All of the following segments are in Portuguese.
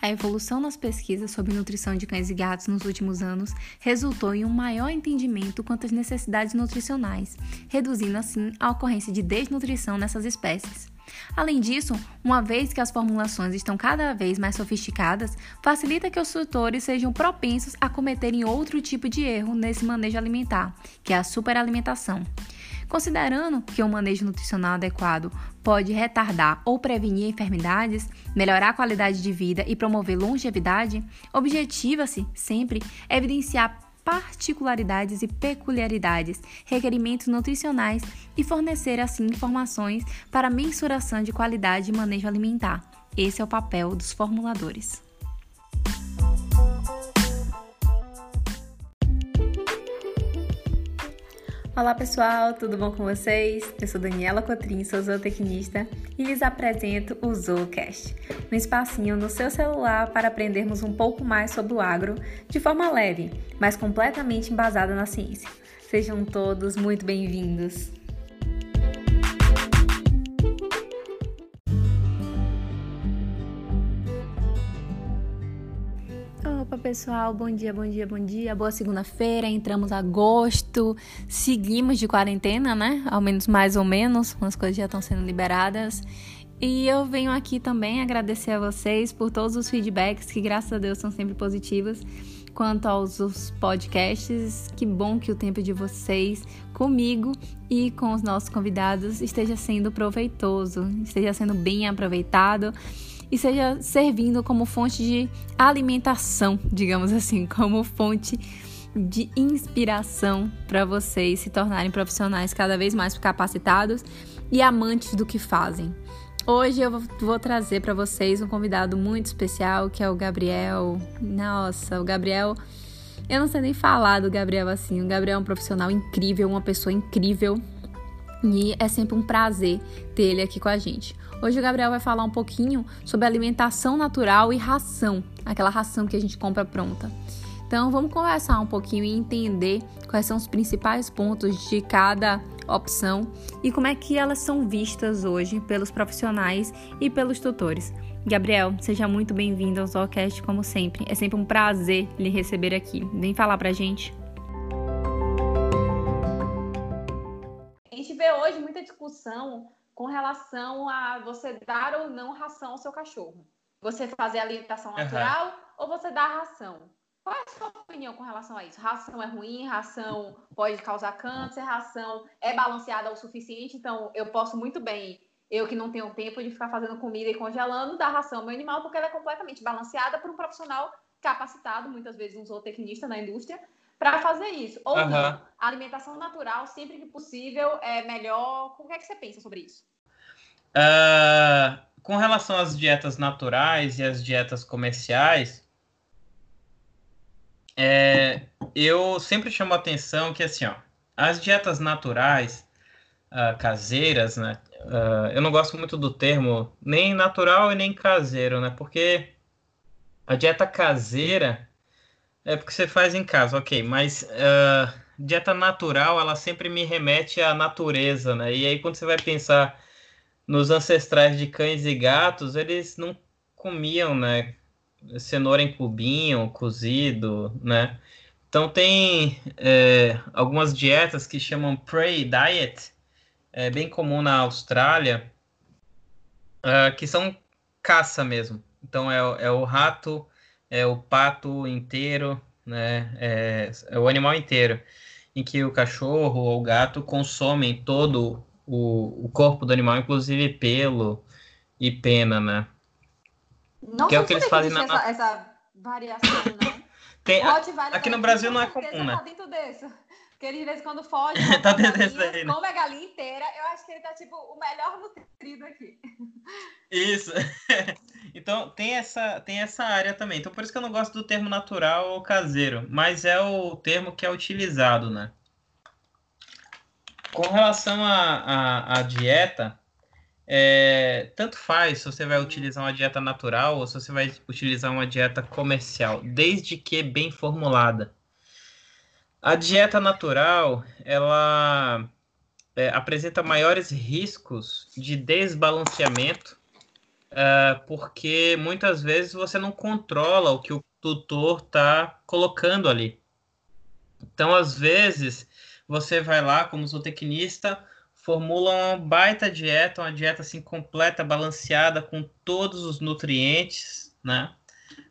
A evolução nas pesquisas sobre nutrição de cães e gatos nos últimos anos resultou em um maior entendimento quanto às necessidades nutricionais, reduzindo assim a ocorrência de desnutrição nessas espécies. Além disso, uma vez que as formulações estão cada vez mais sofisticadas, facilita que os tutores sejam propensos a cometerem outro tipo de erro nesse manejo alimentar, que é a superalimentação. Considerando que o manejo nutricional adequado pode retardar ou prevenir enfermidades, melhorar a qualidade de vida e promover longevidade, objetiva-se sempre evidenciar particularidades e peculiaridades, requerimentos nutricionais e fornecer assim informações para mensuração de qualidade e manejo alimentar. Esse é o papel dos formuladores. Olá pessoal, tudo bom com vocês? Eu sou Daniela Cotrim, sou zootecnista e lhes apresento o ZooCast, um espacinho no seu celular para aprendermos um pouco mais sobre o agro de forma leve, mas completamente embasada na ciência. Sejam todos muito bem-vindos! Pessoal, bom dia, bom dia, bom dia. Boa segunda-feira, entramos agosto, seguimos de quarentena, né? Ao menos mais ou menos, as coisas já estão sendo liberadas. E eu venho aqui também agradecer a vocês por todos os feedbacks que, graças a Deus, são sempre positivos. Quanto aos podcasts, que bom que o tempo de vocês comigo e com os nossos convidados esteja sendo proveitoso, esteja sendo bem aproveitado e seja servindo como fonte de alimentação, digamos assim, como fonte de inspiração para vocês se tornarem profissionais cada vez mais capacitados e amantes do que fazem. Hoje eu vou trazer para vocês um convidado muito especial que é o Gabriel. Nossa, o Gabriel. Eu não sei nem falar do Gabriel assim. O Gabriel é um profissional incrível, uma pessoa incrível. E é sempre um prazer ter ele aqui com a gente. Hoje o Gabriel vai falar um pouquinho sobre alimentação natural e ração, aquela ração que a gente compra pronta. Então vamos conversar um pouquinho e entender quais são os principais pontos de cada opção e como é que elas são vistas hoje pelos profissionais e pelos tutores. Gabriel, seja muito bem-vindo ao Zocast como sempre. É sempre um prazer lhe receber aqui. Vem falar pra gente. Vê hoje muita discussão com relação a você dar ou não ração ao seu cachorro. Você fazer alimentação natural uhum. ou você dar ração. Qual é a sua opinião com relação a isso? Ração é ruim, ração pode causar câncer, ração é balanceada o suficiente, então eu posso muito bem, eu que não tenho tempo de ficar fazendo comida e congelando, dar ração ao meu animal, porque ela é completamente balanceada por um profissional capacitado, muitas vezes um zootecnista na indústria, para fazer isso. Ou uhum. não. A alimentação natural, sempre que possível, é melhor. O que é que você pensa sobre isso? Uh, com relação às dietas naturais e às dietas comerciais, é, eu sempre chamo a atenção que, assim, ó, as dietas naturais, uh, caseiras, né? Uh, eu não gosto muito do termo nem natural e nem caseiro, né? Porque a dieta caseira é porque você faz em casa, ok, mas uh, dieta natural, ela sempre me remete à natureza, né? E aí quando você vai pensar nos ancestrais de cães e gatos, eles não comiam, né? Cenoura em cubinho, cozido, né? Então tem é, algumas dietas que chamam prey diet, é bem comum na Austrália, uh, que são caça mesmo. Então é, é o rato é o pato inteiro, né? É, é, o animal inteiro, em que o cachorro ou o gato consomem todo o, o corpo do animal, inclusive pelo e pena, né? Não que é o que eles fazem na essa, essa variação, né? Tem, aqui no Brasil não é comum, né? Tá dentro desse. Porque ele, de vez em quando foge, tá galinha, come a galinha inteira. Eu acho que ele tá, tipo, o melhor nutrido aqui. Isso. então, tem essa, tem essa área também. Então, por isso que eu não gosto do termo natural ou caseiro. Mas é o termo que é utilizado, né? Com relação à dieta, é, tanto faz se você vai utilizar uma dieta natural ou se você vai utilizar uma dieta comercial, desde que bem formulada. A dieta natural, ela é, apresenta maiores riscos de desbalanceamento uh, porque muitas vezes você não controla o que o tutor está colocando ali. Então, às vezes, você vai lá como zootecnista, formula uma baita dieta, uma dieta assim completa, balanceada, com todos os nutrientes, né?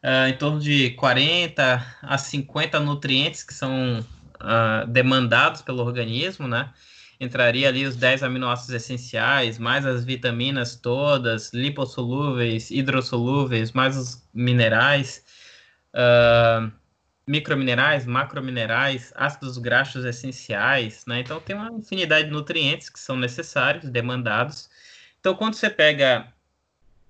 Uh, em torno de 40 a 50 nutrientes que são uh, demandados pelo organismo, né? Entraria ali os 10 aminoácidos essenciais, mais as vitaminas todas, lipossolúveis, hidrossolúveis, mais os minerais. Uh, microminerais, macrominerais, ácidos graxos essenciais, né? Então tem uma infinidade de nutrientes que são necessários, demandados. Então quando você pega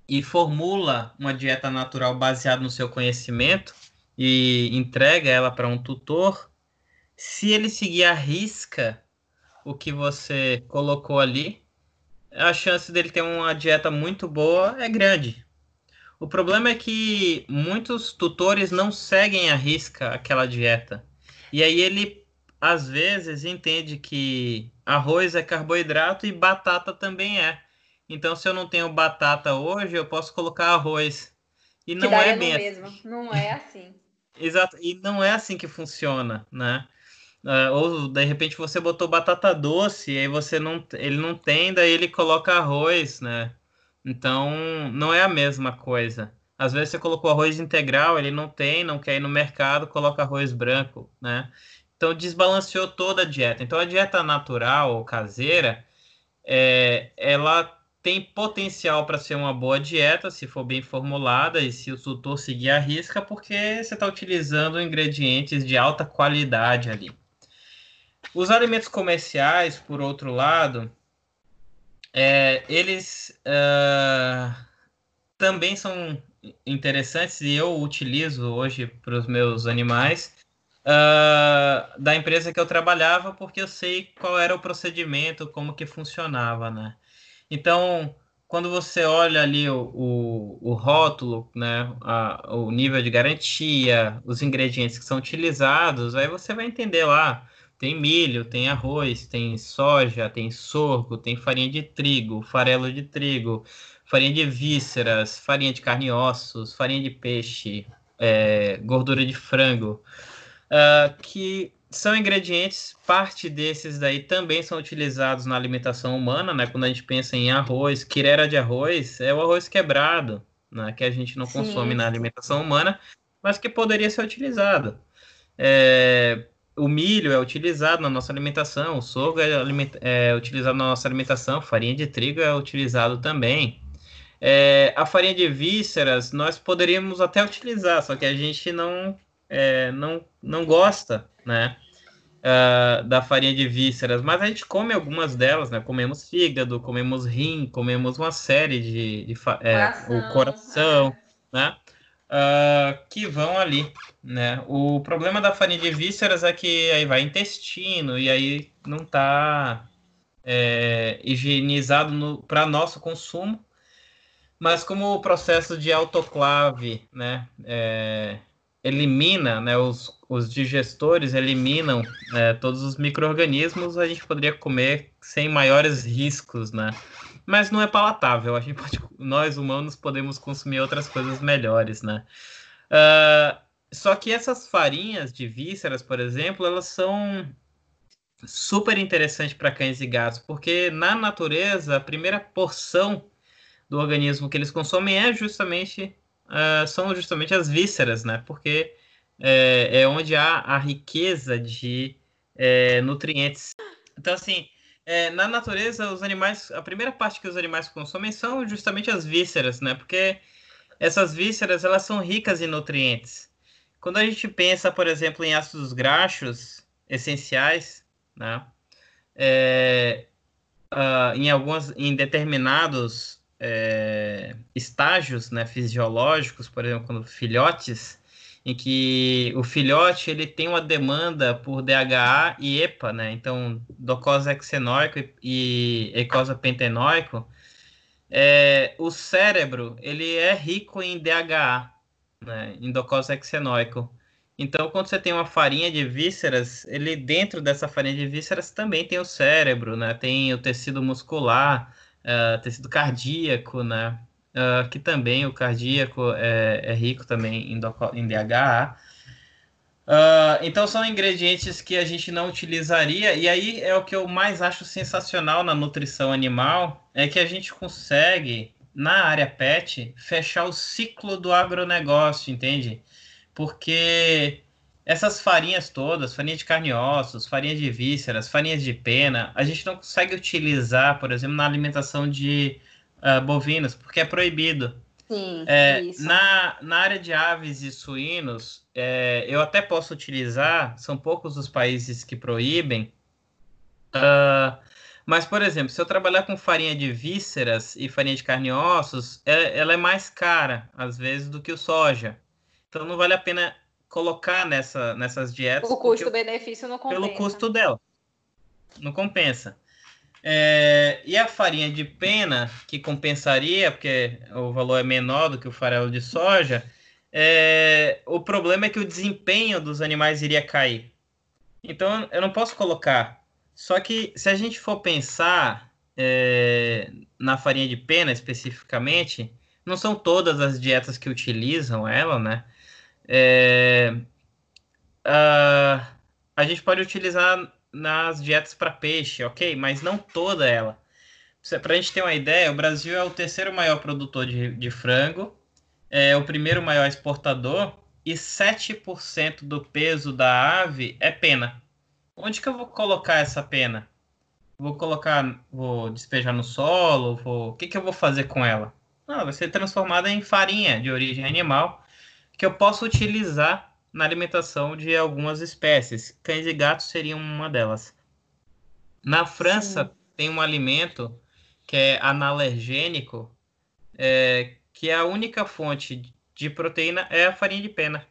e formula uma dieta natural baseada no seu conhecimento e entrega ela para um tutor, se ele seguir a risca o que você colocou ali, a chance dele ter uma dieta muito boa é grande. O problema é que muitos tutores não seguem a risca aquela dieta. E aí ele, às vezes, entende que arroz é carboidrato e batata também é. Então, se eu não tenho batata hoje, eu posso colocar arroz. E não é bem assim. mesmo. Não é assim. Exato. E não é assim que funciona, né? Uh, ou de repente você botou batata doce e aí você não, ele não tem, daí ele coloca arroz, né? Então, não é a mesma coisa. Às vezes você colocou arroz integral, ele não tem, não quer ir no mercado, coloca arroz branco, né? Então, desbalanceou toda a dieta. Então, a dieta natural ou caseira, é, ela tem potencial para ser uma boa dieta, se for bem formulada e se o tutor seguir a risca, porque você está utilizando ingredientes de alta qualidade ali. Os alimentos comerciais, por outro lado, é, eles uh, também são interessantes e eu utilizo hoje para os meus animais uh, da empresa que eu trabalhava porque eu sei qual era o procedimento, como que funcionava, né? Então, quando você olha ali o, o, o rótulo, né, a, o nível de garantia, os ingredientes que são utilizados, aí você vai entender lá tem milho, tem arroz, tem soja, tem sorgo, tem farinha de trigo, farelo de trigo, farinha de vísceras, farinha de carne e ossos, farinha de peixe, é, gordura de frango, uh, que são ingredientes, parte desses daí também são utilizados na alimentação humana, né? Quando a gente pensa em arroz, quirera de arroz, é o arroz quebrado, né? Que a gente não Sim. consome na alimentação humana, mas que poderia ser utilizado. É, o milho é utilizado na nossa alimentação, o sorgo é, é, utilizado na nossa alimentação, farinha de trigo é utilizado também. É, a farinha de vísceras nós poderíamos até utilizar, só que a gente não, é, não, não gosta, né? Uh, da farinha de vísceras, mas a gente come algumas delas, né? Comemos fígado, comemos rim, comemos uma série de, de é, coração, o coração, é. né? Uh, que vão ali, né? O problema da farinha de vísceras é que aí vai intestino e aí não está é, higienizado para nosso consumo. Mas como o processo de autoclave, né, é, elimina, né, os, os digestores eliminam é, todos os micro-organismos, a gente poderia comer sem maiores riscos, né? Mas não é palatável. A gente pode, nós humanos podemos consumir outras coisas melhores, né? Uh, só que essas farinhas de vísceras, por exemplo, elas são super interessantes para cães e gatos, porque na natureza a primeira porção do organismo que eles consomem é justamente uh, são justamente as vísceras, né? Porque é, é onde há a riqueza de é, nutrientes. Então assim é, na natureza, os animais, a primeira parte que os animais consomem são justamente as vísceras, né? Porque essas vísceras, elas são ricas em nutrientes. Quando a gente pensa, por exemplo, em ácidos graxos essenciais, né? É, uh, em alguns, em determinados é, estágios, né, fisiológicos, por exemplo, quando filhotes, em que o ele tem uma demanda por DHA e EPA, né? Então, docose hexenóico e ecosa pentenóico. É, o cérebro, ele é rico em DHA, né? Em docose hexenóico. Então, quando você tem uma farinha de vísceras, ele dentro dessa farinha de vísceras também tem o cérebro, né? Tem o tecido muscular, uh, tecido cardíaco, né? Uh, que também o cardíaco é, é rico também em, em DHA. Uh, então são ingredientes que a gente não utilizaria, e aí é o que eu mais acho sensacional na nutrição animal, é que a gente consegue, na área PET, fechar o ciclo do agronegócio, entende? Porque essas farinhas todas, farinha de carne e ossos, farinha de vísceras, farinhas de pena, a gente não consegue utilizar, por exemplo, na alimentação de uh, bovinos, porque é proibido. Sim, é, na, na área de aves e suínos, é, eu até posso utilizar, são poucos os países que proíbem, uh, mas, por exemplo, se eu trabalhar com farinha de vísceras e farinha de carne e ossos, é, ela é mais cara, às vezes, do que o soja. Então, não vale a pena colocar nessa, nessas dietas. O custo-benefício não compensa. Pelo custo dela. Não compensa. É, e a farinha de pena, que compensaria, porque o valor é menor do que o farelo de soja, é, o problema é que o desempenho dos animais iria cair. Então eu não posso colocar. Só que se a gente for pensar é, na farinha de pena especificamente, não são todas as dietas que utilizam ela, né? É, a, a gente pode utilizar nas dietas para peixe, ok? Mas não toda ela. Para a gente ter uma ideia, o Brasil é o terceiro maior produtor de, de frango, é o primeiro maior exportador e 7% do peso da ave é pena. Onde que eu vou colocar essa pena? Vou colocar, vou despejar no solo, vou, o que, que eu vou fazer com ela? Não, vai ser transformada em farinha de origem animal que eu posso utilizar na alimentação de algumas espécies. Cães e gatos seriam uma delas. Na França, Sim. tem um alimento que é analergênico, é, que é a única fonte de proteína é a farinha de pena.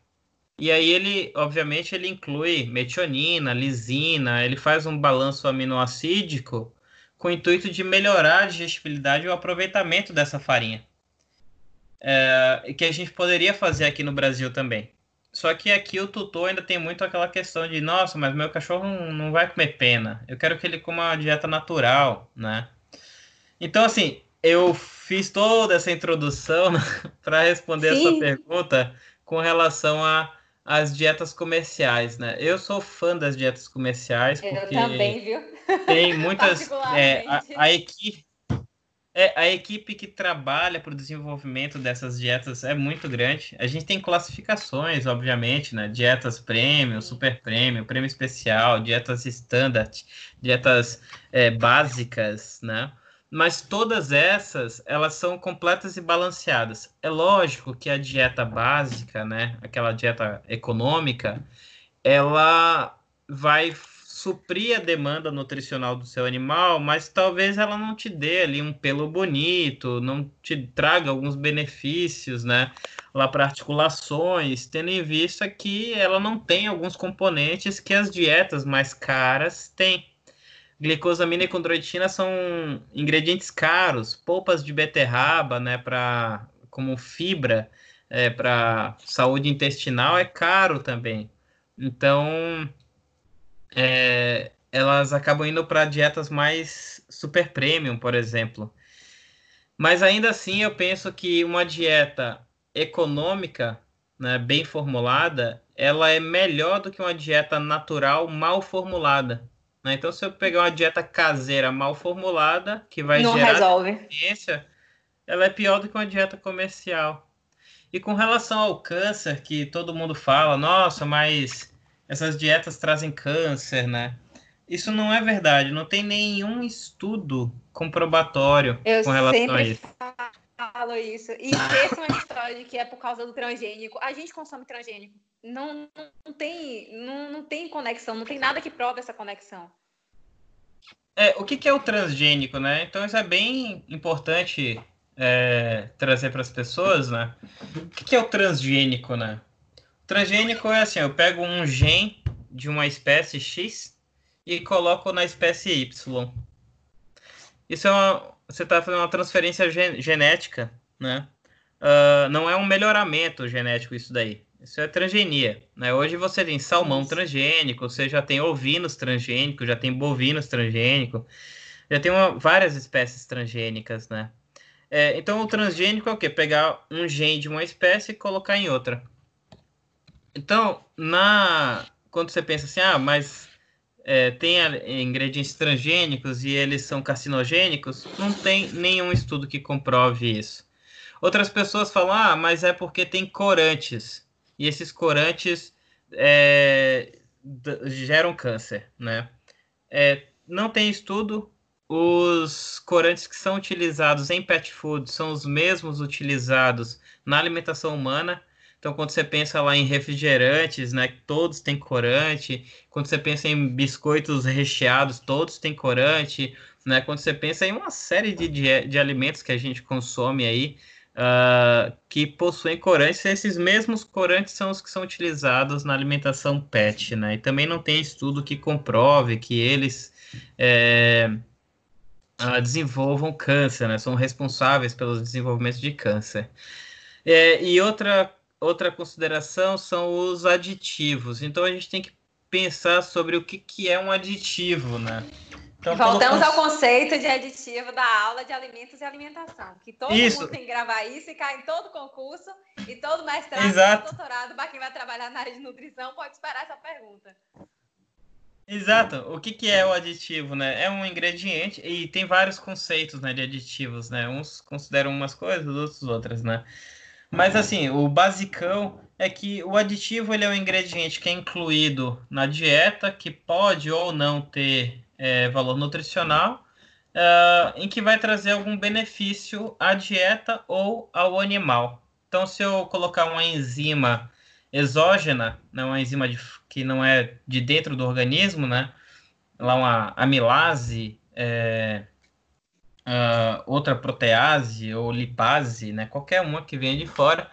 E aí ele, obviamente, ele inclui metionina, lisina, ele faz um balanço aminoacídico com o intuito de melhorar a digestibilidade e o aproveitamento dessa farinha. É, que a gente poderia fazer aqui no Brasil também. Só que aqui o tutor ainda tem muito aquela questão de, nossa, mas meu cachorro não, não vai comer pena. Eu quero que ele coma uma dieta natural, né? Então, assim, eu fiz toda essa introdução para responder Sim. essa pergunta com relação a as dietas comerciais, né? Eu sou fã das dietas comerciais porque eu também, viu? Tem muitas é, a, a, equipe é, a equipe que trabalha para o desenvolvimento dessas dietas é muito grande. A gente tem classificações, obviamente, né? Dietas premium, super premium, prêmio especial, dietas standard, dietas é, básicas, né? Mas todas essas, elas são completas e balanceadas. É lógico que a dieta básica, né? Aquela dieta econômica, ela vai suprir a demanda nutricional do seu animal, mas talvez ela não te dê ali um pelo bonito, não te traga alguns benefícios, né? Lá para articulações, tendo em vista que ela não tem alguns componentes que as dietas mais caras têm. Glicosamina e condroitina são ingredientes caros, polpas de beterraba, né, para como fibra é, para saúde intestinal é caro também. Então, é, elas acabam indo para dietas mais super premium, por exemplo. Mas ainda assim, eu penso que uma dieta econômica, né, bem formulada, ela é melhor do que uma dieta natural mal formulada. Né? Então, se eu pegar uma dieta caseira mal formulada, que vai Não gerar resolve. ela é pior do que uma dieta comercial. E com relação ao câncer, que todo mundo fala, nossa, mas essas dietas trazem câncer, né? Isso não é verdade, não tem nenhum estudo comprobatório Eu com relação a isso. falo isso. E ter uma história de que é por causa do transgênico. A gente consome transgênico. Não, não, tem, não, não tem conexão, não tem nada que prove essa conexão. É, o que, que é o transgênico, né? Então isso é bem importante é, trazer para as pessoas, né? O que, que é o transgênico, né? Transgênico é assim, eu pego um gen de uma espécie X e coloco na espécie Y. Isso é uma, você está fazendo uma transferência gen, genética, né? Uh, não é um melhoramento genético isso daí. Isso é transgenia. Né? Hoje você tem salmão transgênico, você já tem ovinos transgênicos, já tem bovinos transgênicos, já tem uma, várias espécies transgênicas, né? É, então, o transgênico é o quê? Pegar um gene de uma espécie e colocar em outra. Então, na quando você pensa assim, ah, mas é, tem ingredientes transgênicos e eles são carcinogênicos, não tem nenhum estudo que comprove isso. Outras pessoas falam, ah, mas é porque tem corantes. E esses corantes é, geram câncer, né? É, não tem estudo. Os corantes que são utilizados em pet food são os mesmos utilizados na alimentação humana. Então, quando você pensa lá em refrigerantes, né, todos têm corante. Quando você pensa em biscoitos recheados, todos têm corante. Né? Quando você pensa em uma série de, de, de alimentos que a gente consome aí, uh, que possuem corantes, esses mesmos corantes são os que são utilizados na alimentação PET. Né? E também não tem estudo que comprove que eles é, uh, desenvolvam câncer, né? são responsáveis pelo desenvolvimento de câncer. É, e outra outra consideração são os aditivos. Então a gente tem que pensar sobre o que, que é um aditivo, né? Então, Voltamos ao conceito de aditivo da aula de alimentos e alimentação, que todo isso. mundo tem que gravar isso e cai em todo concurso e todo mestrado Exato. todo doutorado, para quem vai trabalhar na área de nutrição, pode esperar essa pergunta. Exato. O que, que é o aditivo, né? É um ingrediente e tem vários conceitos né, de aditivos, né? Uns consideram umas coisas, outros outras, né? Mas assim, o basicão é que o aditivo ele é um ingrediente que é incluído na dieta, que pode ou não ter é, valor nutricional, uh, em que vai trazer algum benefício à dieta ou ao animal. Então, se eu colocar uma enzima exógena, né, uma enzima de, que não é de dentro do organismo, né, lá uma amilase, é, uh, outra protease ou lipase, né, qualquer uma que venha de fora,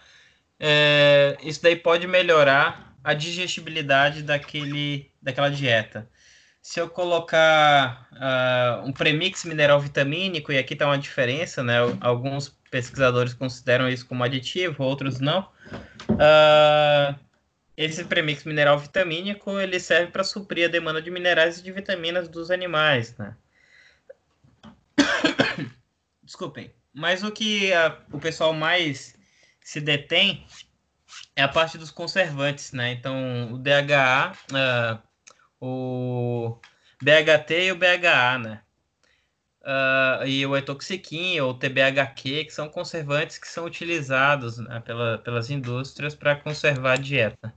é, isso daí pode melhorar a digestibilidade daquele, daquela dieta. Se eu colocar uh, um premix mineral vitamínico, e aqui está uma diferença, né? Alguns pesquisadores consideram isso como aditivo, outros não. Uh, esse premix mineral vitamínico ele serve para suprir a demanda de minerais e de vitaminas dos animais, né? Desculpem. Mas o que a, o pessoal mais se detém é a parte dos conservantes, né? Então, o DHA, uh, ah, o BHT e o BHA, né? Uh, e o etoxiquim ou TBHQ, que são conservantes que são utilizados né, pela, pelas indústrias para conservar a dieta.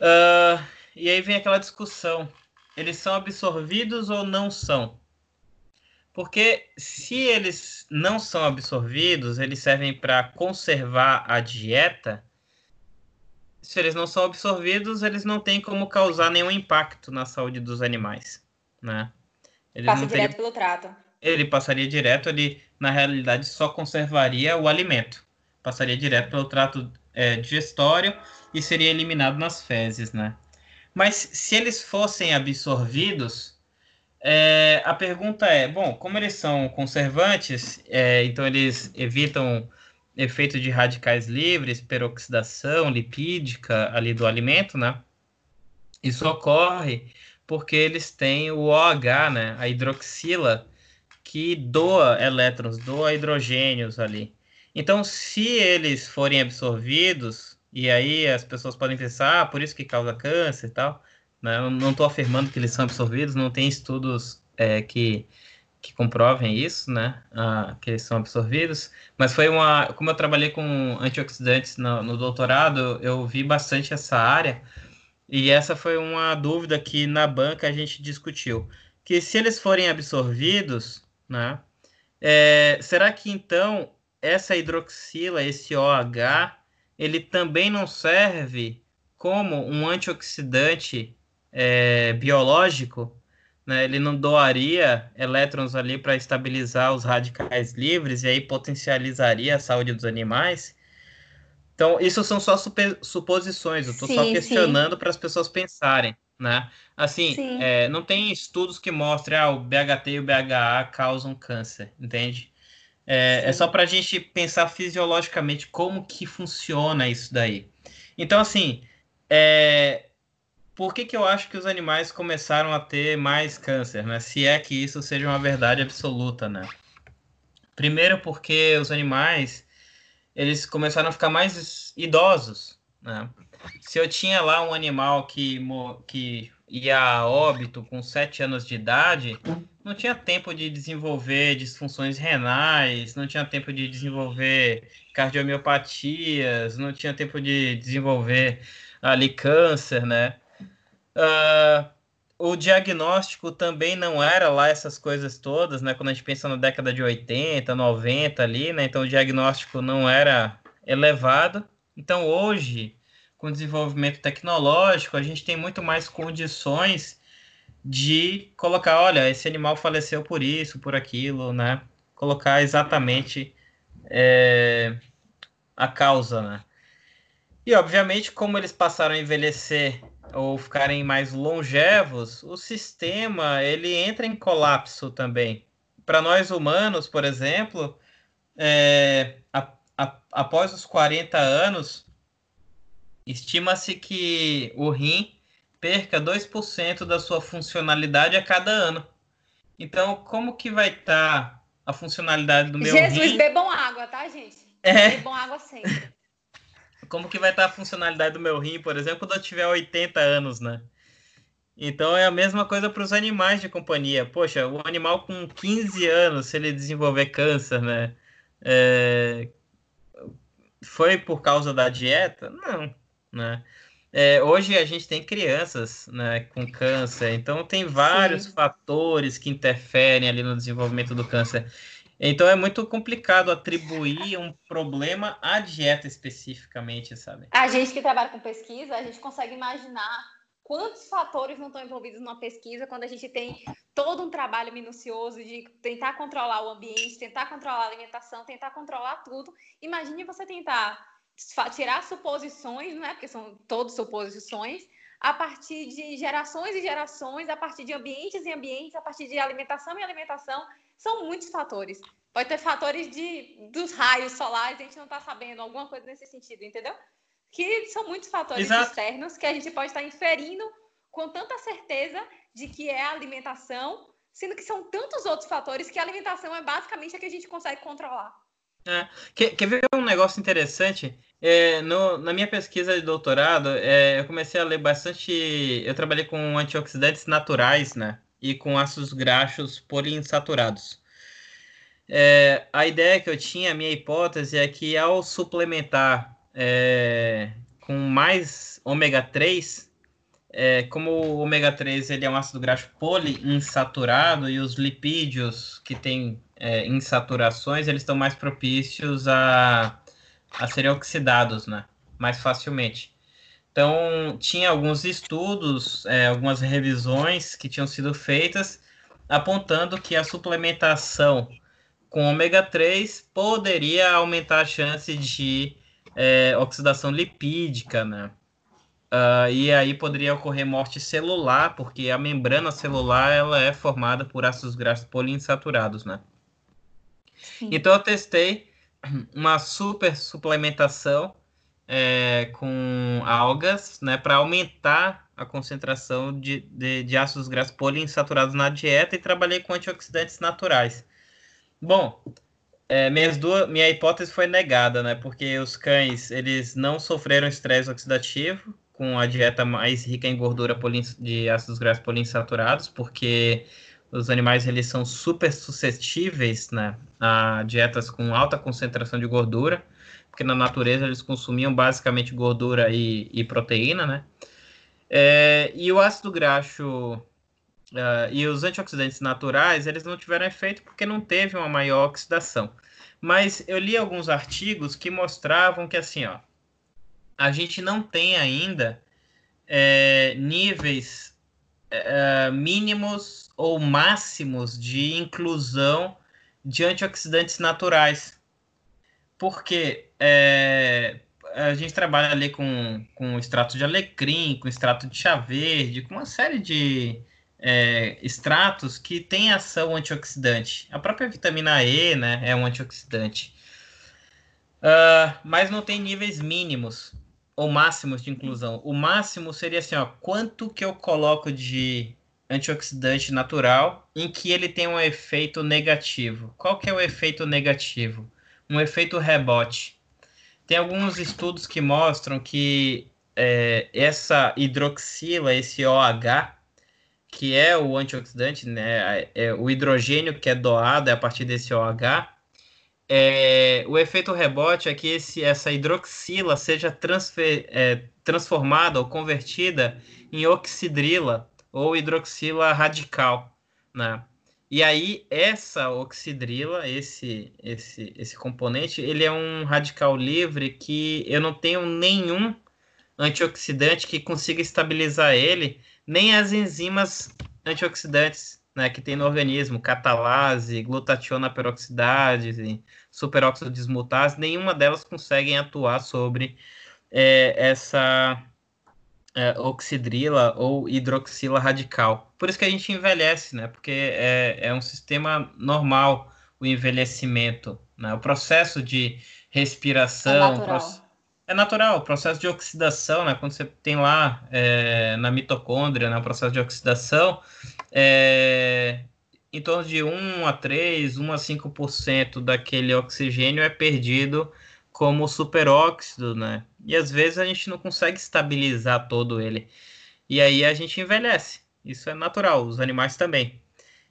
Uh, e aí vem aquela discussão: eles são absorvidos ou não são? Porque se eles não são absorvidos, eles servem para conservar a dieta. Se eles não são absorvidos, eles não têm como causar nenhum impacto na saúde dos animais, né? Ele Passa direto pelo trato. Ele passaria direto, ele na realidade só conservaria o alimento. Passaria direto pelo trato é, digestório e seria eliminado nas fezes, né? Mas se eles fossem absorvidos, é, a pergunta é: bom, como eles são conservantes, é, então eles evitam efeito de radicais livres, peroxidação lipídica ali do alimento, né? Isso ocorre porque eles têm o OH, né? A hidroxila, que doa elétrons, doa hidrogênios ali. Então, se eles forem absorvidos, e aí as pessoas podem pensar, ah, por isso que causa câncer e tal. Né? Eu não estou afirmando que eles são absorvidos, não tem estudos é, que, que comprovem isso, né? Ah, que eles são absorvidos. Mas foi uma. Como eu trabalhei com antioxidantes no, no doutorado, eu vi bastante essa área. E essa foi uma dúvida que na banca a gente discutiu. Que se eles forem absorvidos, né? É, será que então essa hidroxila, esse OH, ele também não serve como um antioxidante é, biológico, né, ele não doaria elétrons ali para estabilizar os radicais livres e aí potencializaria a saúde dos animais. Então, isso são só suposições, eu estou só questionando para as pessoas pensarem, né? Assim, é, não tem estudos que mostrem ah, o BHT e o BHA causam câncer, entende? É, é só para a gente pensar fisiologicamente como que funciona isso daí. Então, assim, é, por que, que eu acho que os animais começaram a ter mais câncer, né? Se é que isso seja uma verdade absoluta, né? Primeiro porque os animais eles começaram a ficar mais idosos, né? Se eu tinha lá um animal que, que ia a óbito com 7 anos de idade, não tinha tempo de desenvolver disfunções renais, não tinha tempo de desenvolver cardiomiopatias, não tinha tempo de desenvolver ali câncer, né? Uh, o diagnóstico também não era lá essas coisas todas, né? Quando a gente pensa na década de 80, 90 ali, né? Então o diagnóstico não era elevado. Então hoje, com o desenvolvimento tecnológico, a gente tem muito mais condições de colocar, olha, esse animal faleceu por isso, por aquilo, né? Colocar exatamente é, a causa, né? E obviamente, como eles passaram a envelhecer ou ficarem mais longevos, o sistema ele entra em colapso também. Para nós humanos, por exemplo, é, a, a, após os 40 anos, estima-se que o rim perca 2% da sua funcionalidade a cada ano. Então, como que vai estar tá a funcionalidade do meu Jesus, rim? Jesus, bebam água, tá, gente? É. Bebam água sempre como que vai estar a funcionalidade do meu rim, por exemplo, quando eu tiver 80 anos, né? Então é a mesma coisa para os animais de companhia. Poxa, o animal com 15 anos, se ele desenvolver câncer, né? É... Foi por causa da dieta? Não, né? É, hoje a gente tem crianças né, com câncer, então tem vários Sim. fatores que interferem ali no desenvolvimento do câncer. Então é muito complicado atribuir um problema à dieta especificamente, sabe? A gente que trabalha com pesquisa, a gente consegue imaginar quantos fatores não estão envolvidos numa pesquisa quando a gente tem todo um trabalho minucioso de tentar controlar o ambiente, tentar controlar a alimentação, tentar controlar tudo. Imagine você tentar tirar suposições, não é? Porque são todos suposições, a partir de gerações e gerações, a partir de ambientes e ambientes, a partir de alimentação e alimentação são muitos fatores. Pode ter fatores de, dos raios solares, a gente não está sabendo, alguma coisa nesse sentido, entendeu? Que são muitos fatores Exato. externos que a gente pode estar inferindo com tanta certeza de que é a alimentação, sendo que são tantos outros fatores que a alimentação é basicamente a que a gente consegue controlar. É. Quer, quer ver um negócio interessante? É, no, na minha pesquisa de doutorado, é, eu comecei a ler bastante. Eu trabalhei com antioxidantes naturais, né? E com ácidos graxos poliinsaturados. É, a ideia que eu tinha, a minha hipótese é que ao suplementar é, com mais ômega 3, é, como o ômega 3 ele é um ácido graxo poliinsaturado e os lipídios que têm é, insaturações, eles estão mais propícios a, a serem oxidados, né? Mais facilmente. Então, tinha alguns estudos, é, algumas revisões que tinham sido feitas, apontando que a suplementação com ômega 3 poderia aumentar a chance de é, oxidação lipídica, né? Uh, e aí poderia ocorrer morte celular, porque a membrana celular ela é formada por ácidos graxos poliinsaturados, né? Sim. Então eu testei uma super suplementação é, com algas, né, para aumentar a concentração de, de, de, ácidos graxos poliinsaturados na dieta e trabalhei com antioxidantes naturais. Bom, é, minhas duas, minha hipótese foi negada, né, porque os cães eles não sofreram estresse oxidativo com a dieta mais rica em gordura de ácidos graxos poliinsaturados, porque os animais eles são super suscetíveis né, a dietas com alta concentração de gordura porque na natureza eles consumiam basicamente gordura e, e proteína, né? É, e o ácido graxo uh, e os antioxidantes naturais, eles não tiveram efeito porque não teve uma maior oxidação. Mas eu li alguns artigos que mostravam que, assim, ó, a gente não tem ainda é, níveis é, mínimos ou máximos de inclusão de antioxidantes naturais. Porque é, a gente trabalha ali com, com extrato de alecrim, com extrato de chá verde, com uma série de é, extratos que têm ação antioxidante. A própria vitamina E né, é um antioxidante. Uh, mas não tem níveis mínimos ou máximos de inclusão. O máximo seria assim, ó, quanto que eu coloco de antioxidante natural em que ele tem um efeito negativo. Qual que é o efeito negativo? Um efeito rebote. Tem alguns estudos que mostram que é, essa hidroxila, esse OH, que é o antioxidante, né, é o hidrogênio que é doado é a partir desse OH, é, o efeito rebote é que esse, essa hidroxila seja transfer, é, transformada ou convertida em oxidrila ou hidroxila radical, né? E aí essa oxidrila, esse esse esse componente, ele é um radical livre que eu não tenho nenhum antioxidante que consiga estabilizar ele, nem as enzimas antioxidantes né, que tem no organismo, catalase, glutationa peroxidase, superóxido dismutase, nenhuma delas conseguem atuar sobre é, essa é, oxidrila ou hidroxila radical. Por isso que a gente envelhece, né? Porque é, é um sistema normal o envelhecimento, né? O processo de respiração, é natural. É natural, o processo de oxidação, né? Quando você tem lá é, na mitocôndria, né, o processo de oxidação, é, em torno de 1 a 3, 1 a 5% daquele oxigênio é perdido como superóxido, né? E às vezes a gente não consegue estabilizar todo ele. E aí a gente envelhece. Isso é natural, os animais também.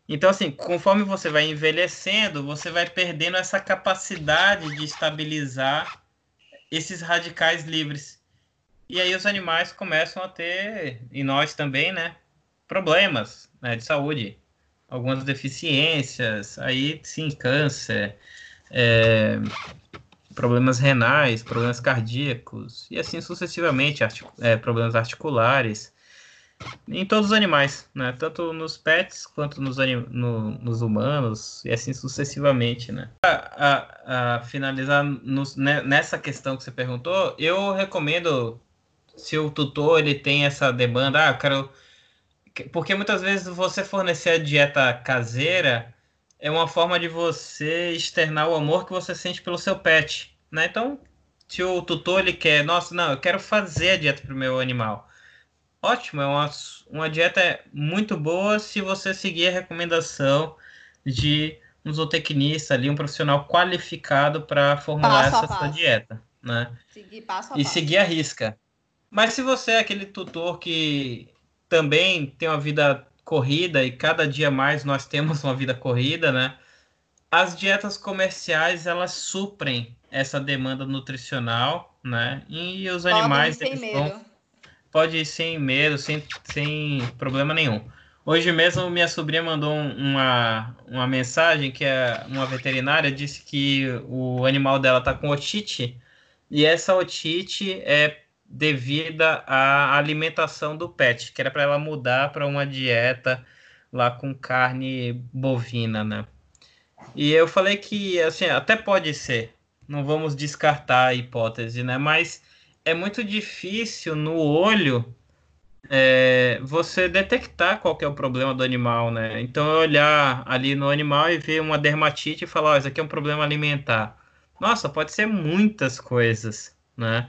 Então, assim, conforme você vai envelhecendo, você vai perdendo essa capacidade de estabilizar esses radicais livres. E aí os animais começam a ter, e nós também, né, problemas né, de saúde, algumas deficiências, aí sim, câncer, é, problemas renais, problemas cardíacos, e assim sucessivamente, é, problemas articulares, em todos os animais, né? Tanto nos pets quanto nos, no, nos humanos e assim sucessivamente, né? A, a, a finalizar né, nessa questão que você perguntou, eu recomendo se o tutor ele tem essa demanda, ah, quero porque muitas vezes você fornecer a dieta caseira é uma forma de você externar o amor que você sente pelo seu pet, né? Então, se o tutor ele quer, nossa, não, eu quero fazer a dieta para o meu animal ótimo, é uma, uma dieta muito boa se você seguir a recomendação de um zootecnista ali, um profissional qualificado para formular passo essa sua dieta, né? Seguir passo a e passo. seguir a risca. Mas se você é aquele tutor que também tem uma vida corrida e cada dia mais nós temos uma vida corrida, né? As dietas comerciais elas suprem essa demanda nutricional, né? E os animais eles vão pode ir sem medo, sem, sem problema nenhum. Hoje mesmo minha sobrinha mandou uma, uma mensagem que é uma veterinária disse que o animal dela está com otite e essa otite é devida à alimentação do pet, que era para ela mudar para uma dieta lá com carne bovina, né? E eu falei que assim, até pode ser, não vamos descartar a hipótese, né? Mas é muito difícil no olho é, você detectar qual é o problema do animal, né? Então, eu olhar ali no animal e ver uma dermatite e falar, oh, isso aqui é um problema alimentar. Nossa, pode ser muitas coisas, né?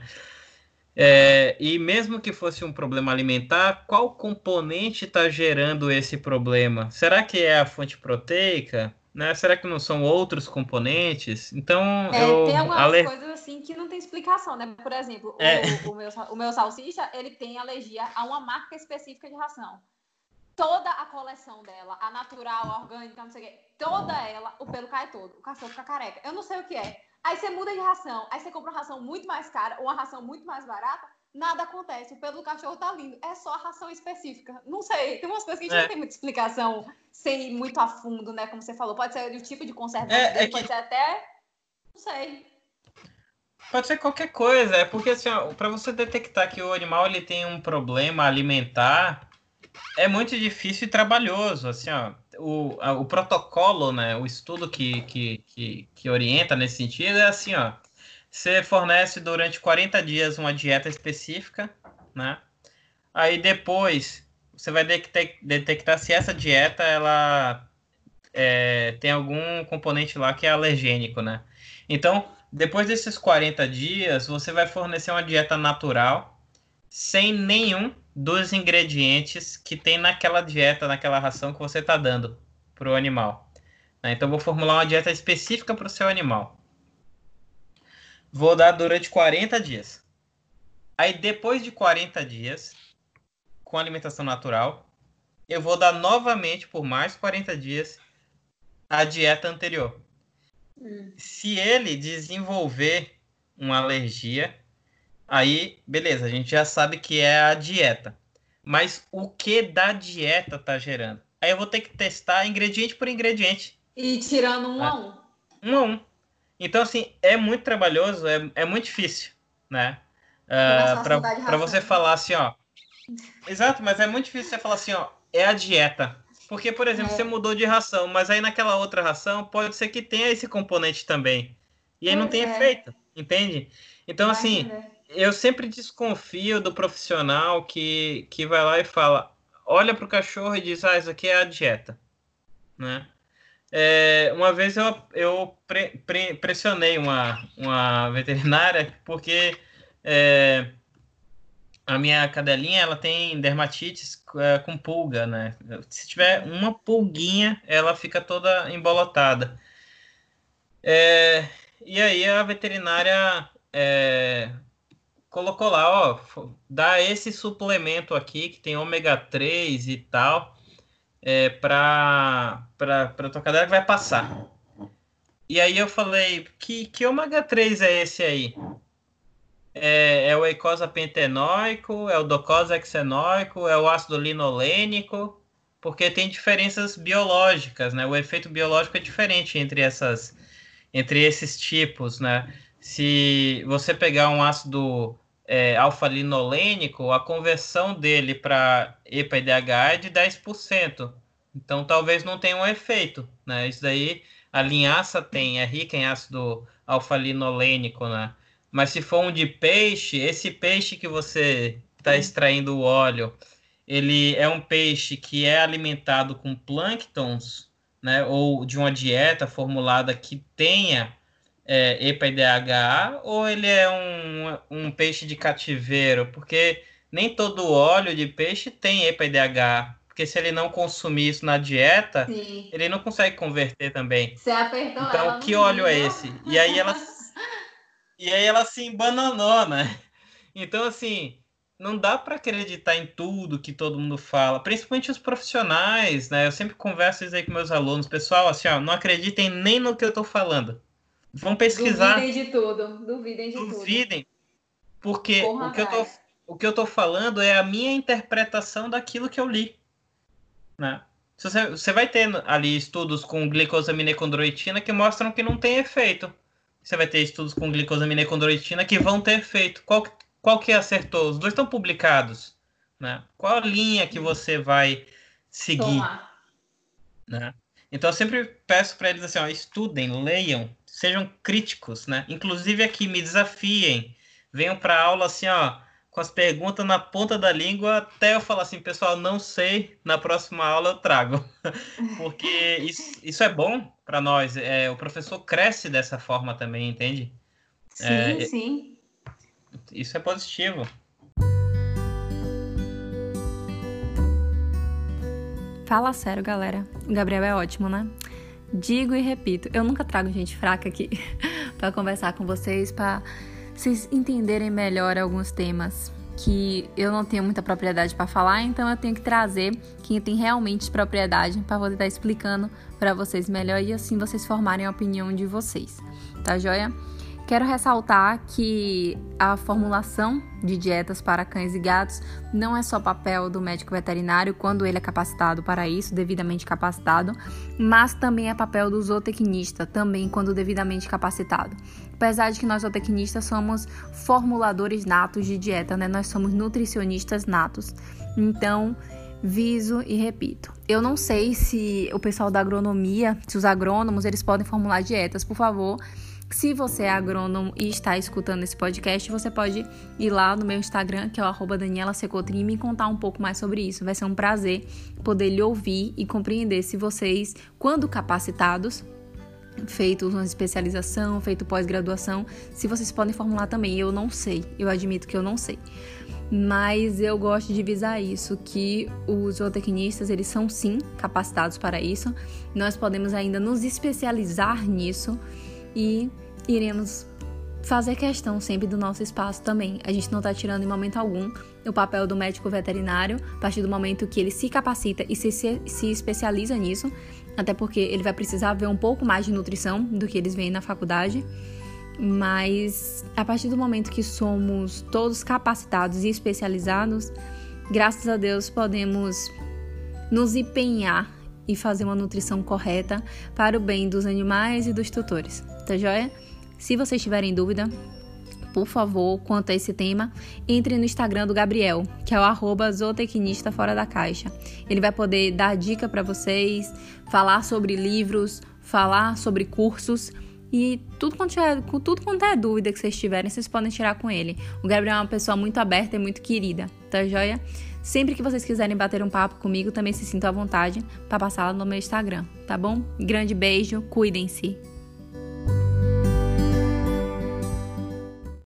É, e mesmo que fosse um problema alimentar, qual componente está gerando esse problema? Será que é a fonte proteica? Né? Será que não são outros componentes? Então, é, eu... Tem algumas ale... coisas assim que não tem explicação, né? Por exemplo, é. o, o, meu, o meu salsicha, ele tem alergia a uma marca específica de ração. Toda a coleção dela, a natural, a orgânica, não sei o quê, toda ela, o pelo cai todo, o cachorro fica careca. Eu não sei o que é. Aí você muda de ração, aí você compra uma ração muito mais cara, ou uma ração muito mais barata, nada acontece. O pelo do cachorro tá lindo. É só a ração específica. Não sei. Tem umas coisas que a gente é. não tem muita explicação sem ir muito a fundo, né? Como você falou. Pode ser do tipo de conservação, é, é que... pode ser até. Não sei. Pode ser qualquer coisa, é porque assim, para você detectar que o animal ele tem um problema alimentar, é muito difícil e trabalhoso, assim, ó, o, a, o protocolo, né, o estudo que, que, que, que, orienta nesse sentido é assim, ó, você fornece durante 40 dias uma dieta específica, né, aí depois você vai detectar, se essa dieta, ela é, tem algum componente lá que é alergênico, né, então depois desses 40 dias, você vai fornecer uma dieta natural, sem nenhum dos ingredientes que tem naquela dieta, naquela ração que você está dando para o animal. Né? Então, vou formular uma dieta específica para o seu animal. Vou dar durante 40 dias. Aí, depois de 40 dias, com alimentação natural, eu vou dar novamente por mais 40 dias a dieta anterior. Hum. Se ele desenvolver uma alergia, aí beleza, a gente já sabe que é a dieta. Mas o que da dieta tá gerando? Aí eu vou ter que testar ingrediente por ingrediente. E tirando um ah. a um. Um a um. Então, assim, é muito trabalhoso, é, é muito difícil, né? Uh, para você falar assim, ó. Exato, mas é muito difícil você falar assim, ó, é a dieta. Porque, por exemplo, é. você mudou de ração, mas aí naquela outra ração pode ser que tenha esse componente também. E aí pois não tem é. efeito, entende? Então, vai assim, eu sempre desconfio do profissional que, que vai lá e fala, olha para o cachorro e diz, ah, isso aqui é a dieta, né? É, uma vez eu, eu pre, pre, pressionei uma, uma veterinária porque é, a minha cadelinha ela tem dermatite é, com pulga, né? Se tiver uma pulguinha, ela fica toda embolotada. É, e aí a veterinária é, colocou lá, ó, dá esse suplemento aqui que tem ômega 3 e tal, é, para para tua cadela que vai passar. E aí eu falei, que, que ômega 3 é esse aí? é, é o eicosa pentenoico, é o docosa hexenoico, é o ácido linolênico, porque tem diferenças biológicas, né? O efeito biológico é diferente entre essas entre esses tipos, né? Se você pegar um ácido é, alfa-linolênico, a conversão dele para EPA e DHA é de 10%. Então, talvez não tenha um efeito, né? Isso daí, a linhaça tem, é rica em ácido alfa-linolênico, né? Mas se for um de peixe, esse peixe que você está extraindo o óleo, ele é um peixe que é alimentado com plânctons, né? Ou de uma dieta formulada que tenha é, EPA e DHA, ou ele é um, um peixe de cativeiro? Porque nem todo óleo de peixe tem EPA e DHA. Porque se ele não consumir isso na dieta, Sim. ele não consegue converter também. Você apertou então, que óleo é esse? E aí ela E aí ela se embananou, né? Então, assim, não dá para acreditar em tudo que todo mundo fala, principalmente os profissionais, né? Eu sempre converso isso aí com meus alunos. Pessoal, assim, ó, não acreditem nem no que eu tô falando. Vão pesquisar. Duvidem de tudo. Duvidem de Duvidem, tudo. Duvidem. Porque o que, eu tô, o que eu tô falando é a minha interpretação daquilo que eu li. Né? Você, você vai ter ali estudos com glicosamina e condroitina que mostram que não tem efeito você vai ter estudos com glicosamina e condroitina que vão ter feito. Qual, qual que acertou? Os dois estão publicados. Né? Qual a linha que você vai seguir? Né? Então eu sempre peço para eles assim, ó, estudem, leiam, sejam críticos, né? Inclusive aqui me desafiem, venham para aula assim, ó, com as perguntas na ponta da língua até eu falar assim, pessoal, não sei, na próxima aula eu trago. Porque isso, isso é bom para nós. É, o professor cresce dessa forma também, entende? Sim, é, sim. Isso é positivo. Fala sério, galera. O Gabriel é ótimo, né? Digo e repito, eu nunca trago gente fraca aqui para conversar com vocês, para vocês entenderem melhor alguns temas que eu não tenho muita propriedade para falar, então eu tenho que trazer quem tem realmente propriedade para poder estar tá explicando para vocês melhor e assim vocês formarem a opinião de vocês. Tá joia? Quero ressaltar que a formulação de dietas para cães e gatos não é só papel do médico veterinário quando ele é capacitado para isso, devidamente capacitado, mas também é papel do zootecnista, também quando devidamente capacitado. Apesar de que nós zootecnistas somos formuladores natos de dieta, né? Nós somos nutricionistas natos. Então, viso e repito. Eu não sei se o pessoal da agronomia, se os agrônomos, eles podem formular dietas, por favor se você é agrônomo e está escutando esse podcast, você pode ir lá no meu Instagram, que é o Daniela Secotrim, e me contar um pouco mais sobre isso. Vai ser um prazer poder lhe ouvir e compreender se vocês, quando capacitados, feito uma especialização, feito pós-graduação, se vocês podem formular também. Eu não sei, eu admito que eu não sei. mas eu gosto de visar isso, que os zootecnistas, eles são sim capacitados para isso. Nós podemos ainda nos especializar nisso e iremos fazer questão sempre do nosso espaço também. A gente não está tirando em momento algum o papel do médico veterinário, a partir do momento que ele se capacita e se, se, se especializa nisso, até porque ele vai precisar ver um pouco mais de nutrição do que eles veem na faculdade. Mas a partir do momento que somos todos capacitados e especializados, graças a Deus podemos nos empenhar e fazer uma nutrição correta para o bem dos animais e dos tutores. Tá joia? Se vocês tiverem dúvida, por favor, quanto a esse tema, entre no Instagram do Gabriel, que é o arroba zootecnista fora da caixa. Ele vai poder dar dica para vocês, falar sobre livros, falar sobre cursos e tudo quanto, é, tudo quanto é dúvida que vocês tiverem, vocês podem tirar com ele. O Gabriel é uma pessoa muito aberta e muito querida, tá joia? Sempre que vocês quiserem bater um papo comigo, também se sintam à vontade para passar lá no meu Instagram, tá bom? Grande beijo, cuidem-se.